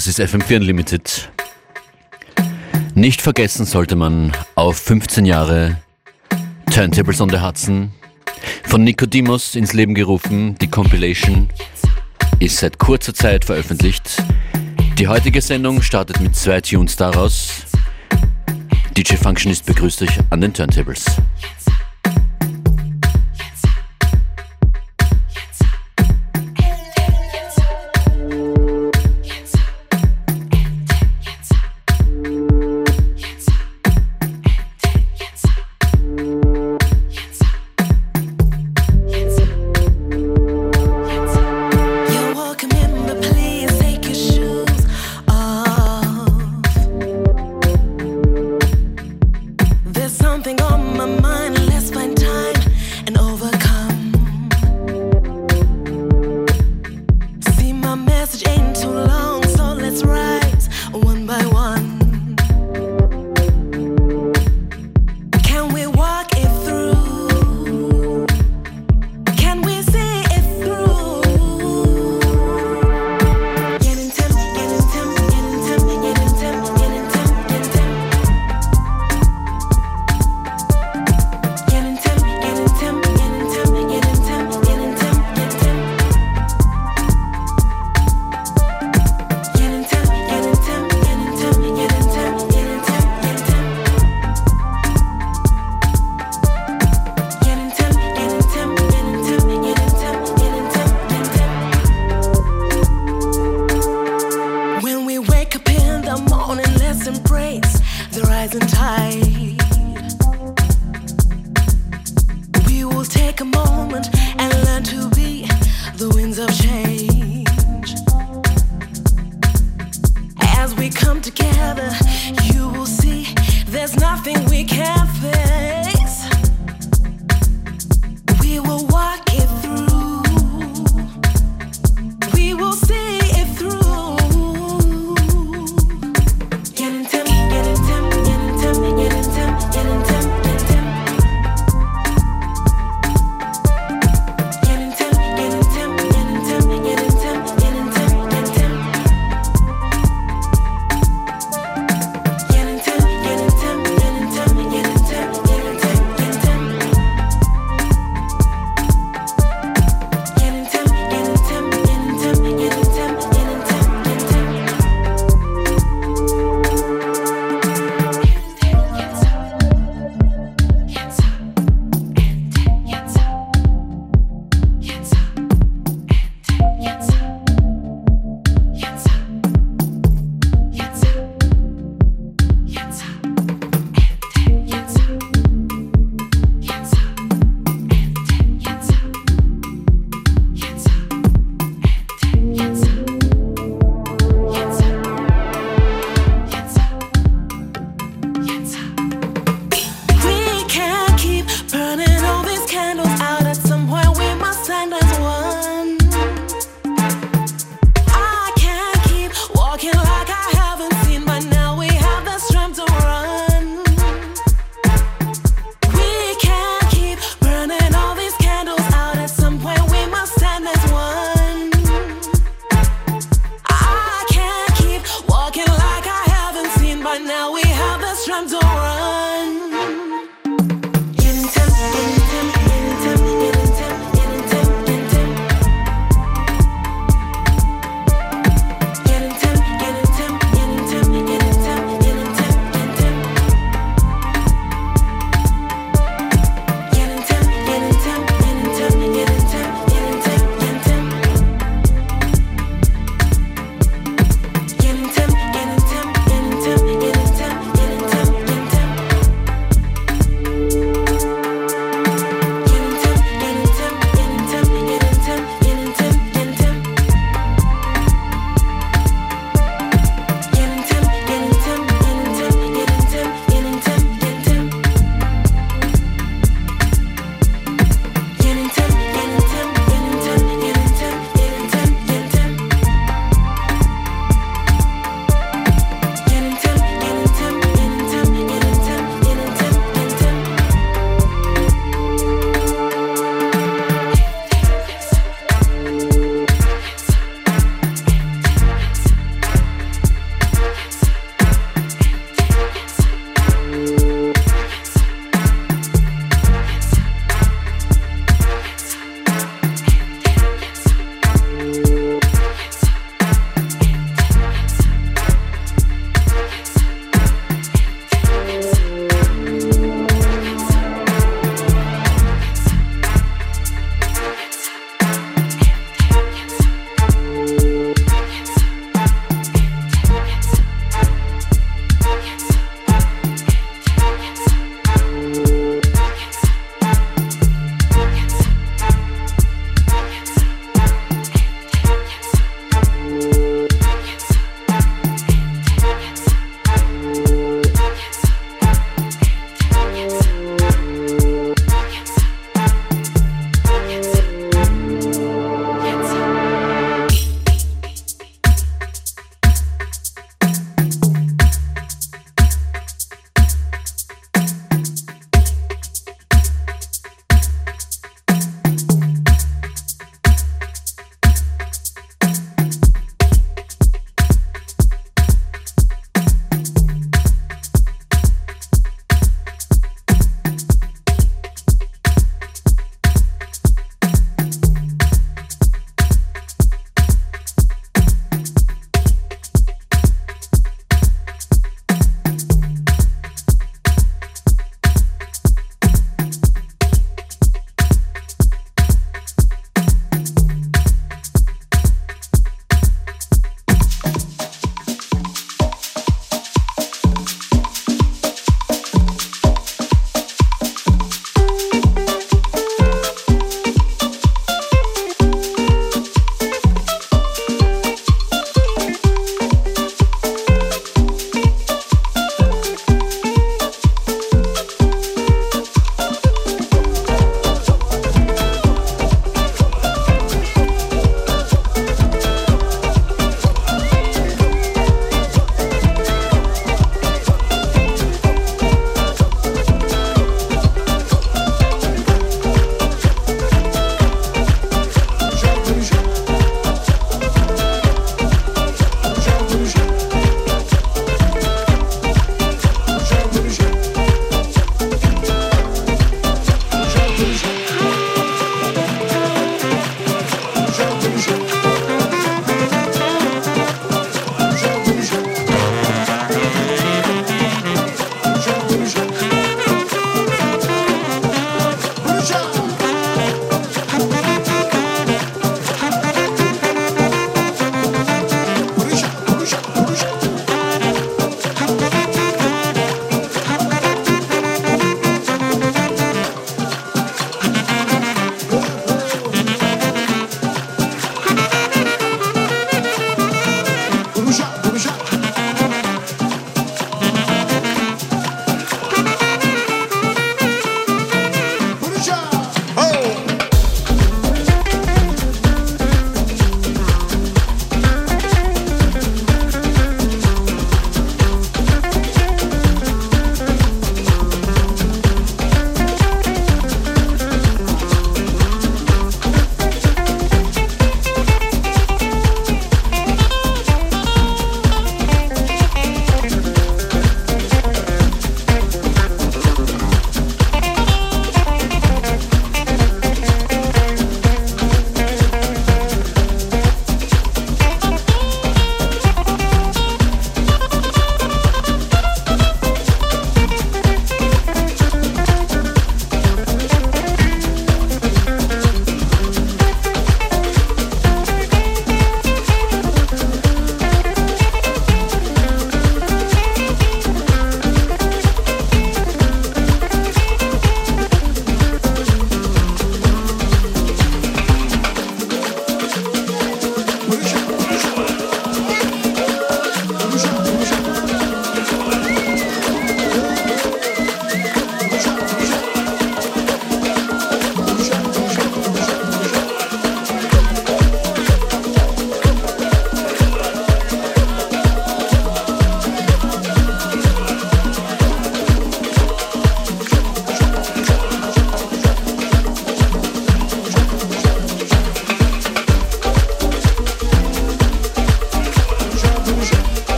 das ist FM4 Unlimited. Nicht vergessen sollte man auf 15 Jahre Turntables on the Hudson von Nicodemus ins Leben gerufen. Die Compilation ist seit kurzer Zeit veröffentlicht. Die heutige Sendung startet mit zwei Tunes daraus. DJ Functionist begrüßt euch an den Turntables.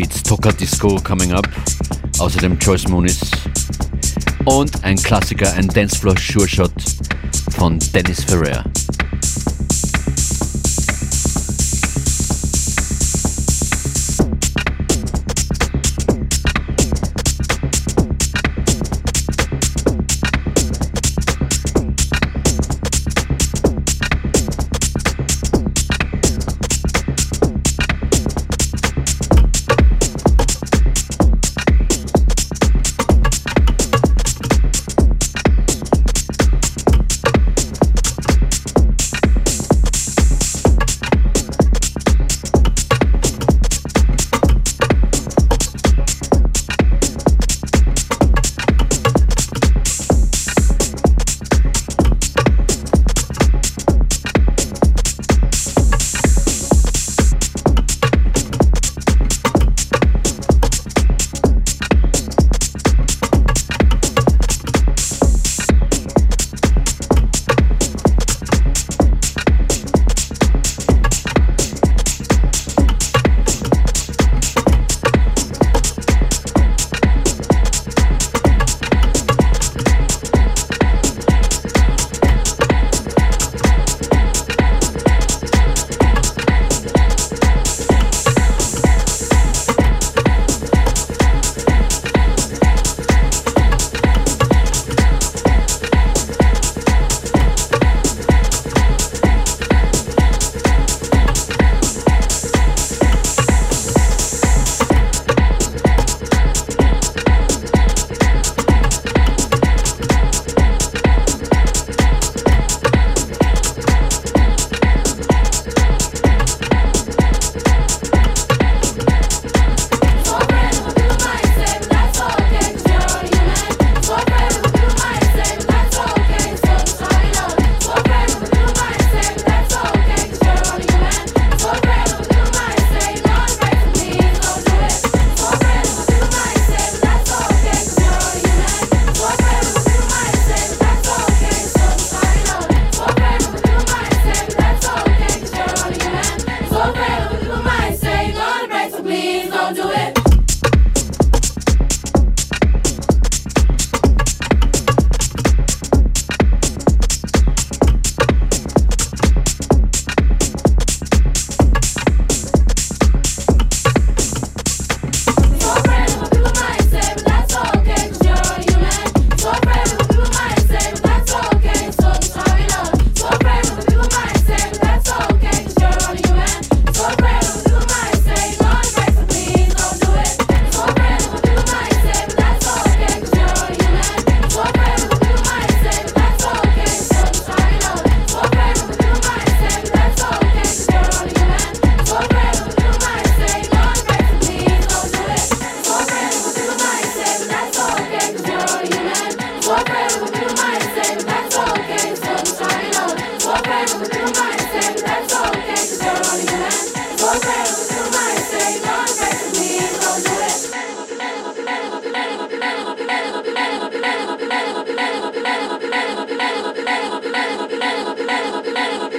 Beats Toka Disco coming up. Außerdem Joyce Moonis. Und ein Klassiker, ein Dancefloor Sure Shot von Dennis Ferrer.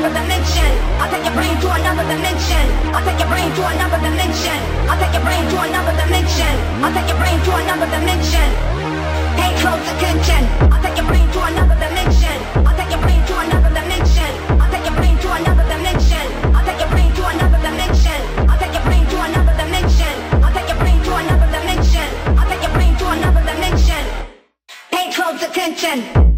another dimension. I'll take your brain to another dimension. I'll take your brain to another dimension. I'll take your brain to another dimension. I'll take your brain to another dimension. Pay close attention. I'll take your brain to another dimension. I'll take your brain to another dimension. I'll take your brain to another dimension. I'll take your brain to another dimension. I'll take your brain to another dimension. I'll take your brain to another dimension. I take your brain to another dimension. Pay close attention.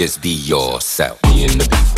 Just be yourself. Me and the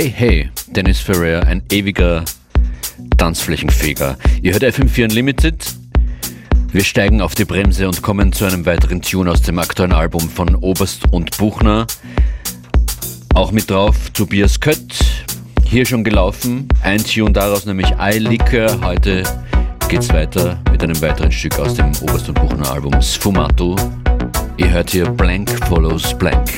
Hey, hey, Dennis Ferrer, ein ewiger Tanzflächenfeger. Ihr hört FM4 Unlimited. Wir steigen auf die Bremse und kommen zu einem weiteren Tune aus dem aktuellen Album von Oberst und Buchner. Auch mit drauf Tobias Kött, hier schon gelaufen. Ein Tune daraus, nämlich I Liquor. Heute geht's weiter mit einem weiteren Stück aus dem Oberst und Buchner Album Sfumato. Ihr hört hier Blank Follows Blank.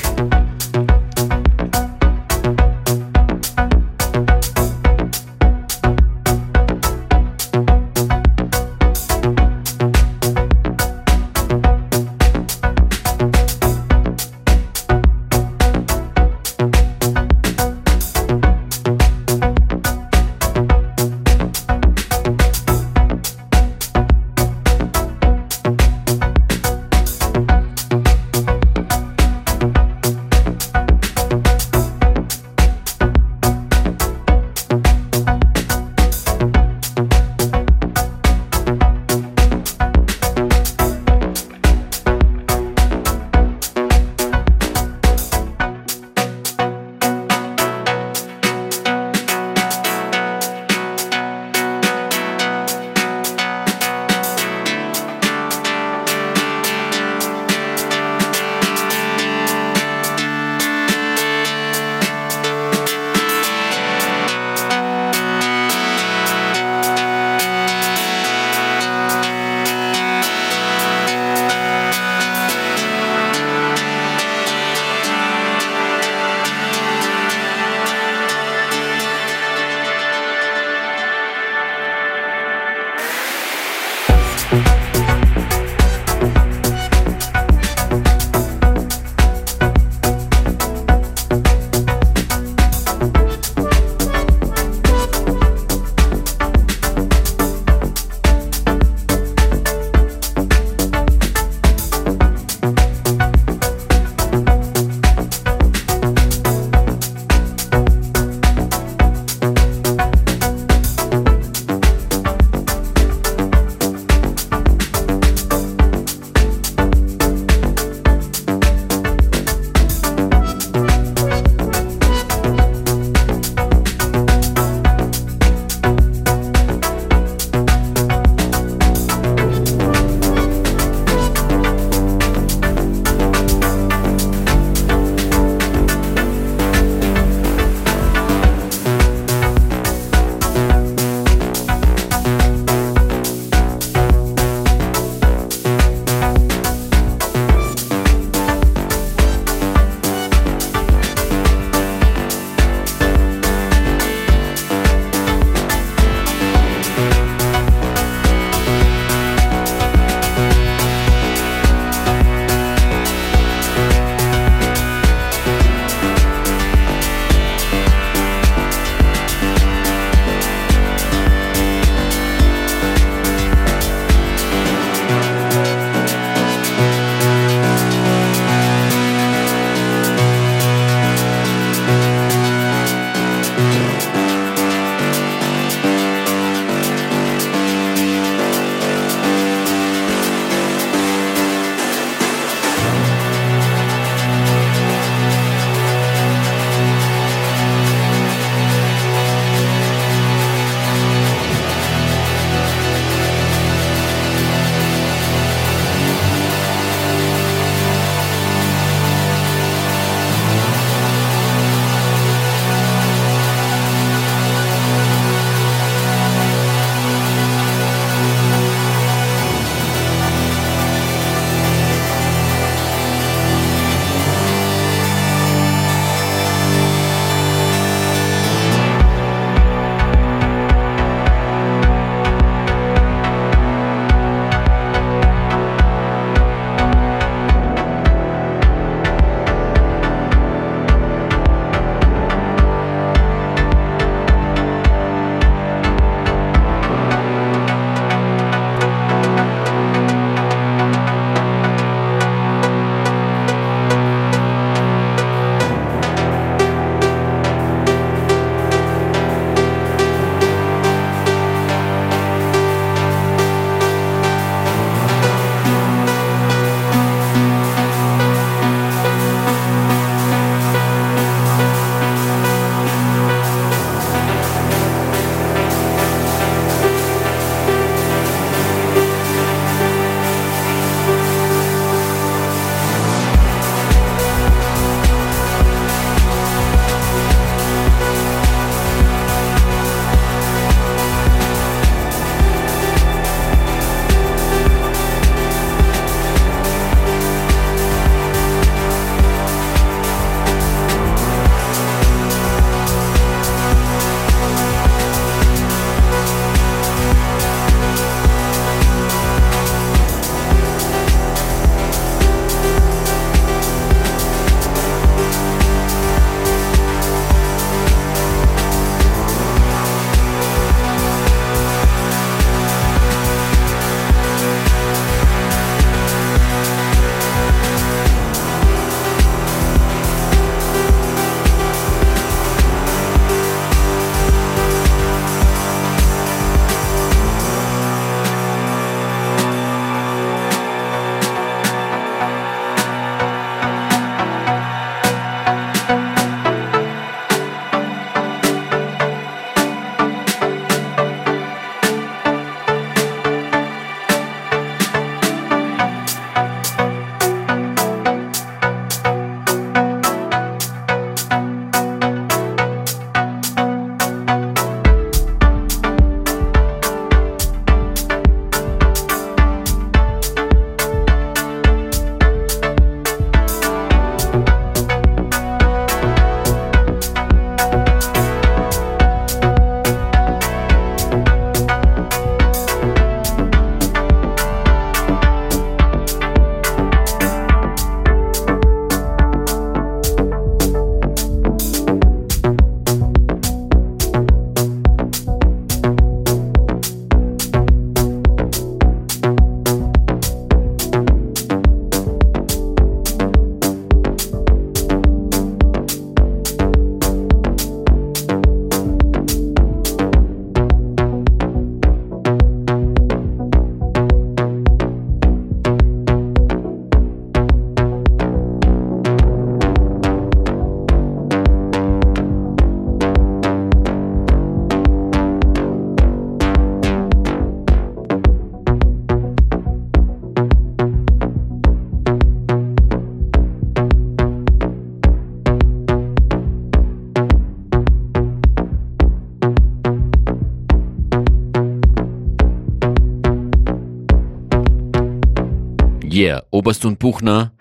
Oberst und Buchner,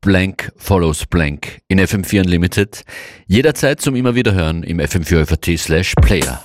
Blank follows Blank in FM4 Unlimited. Jederzeit zum immer wieder hören im FM4 FAT slash Player.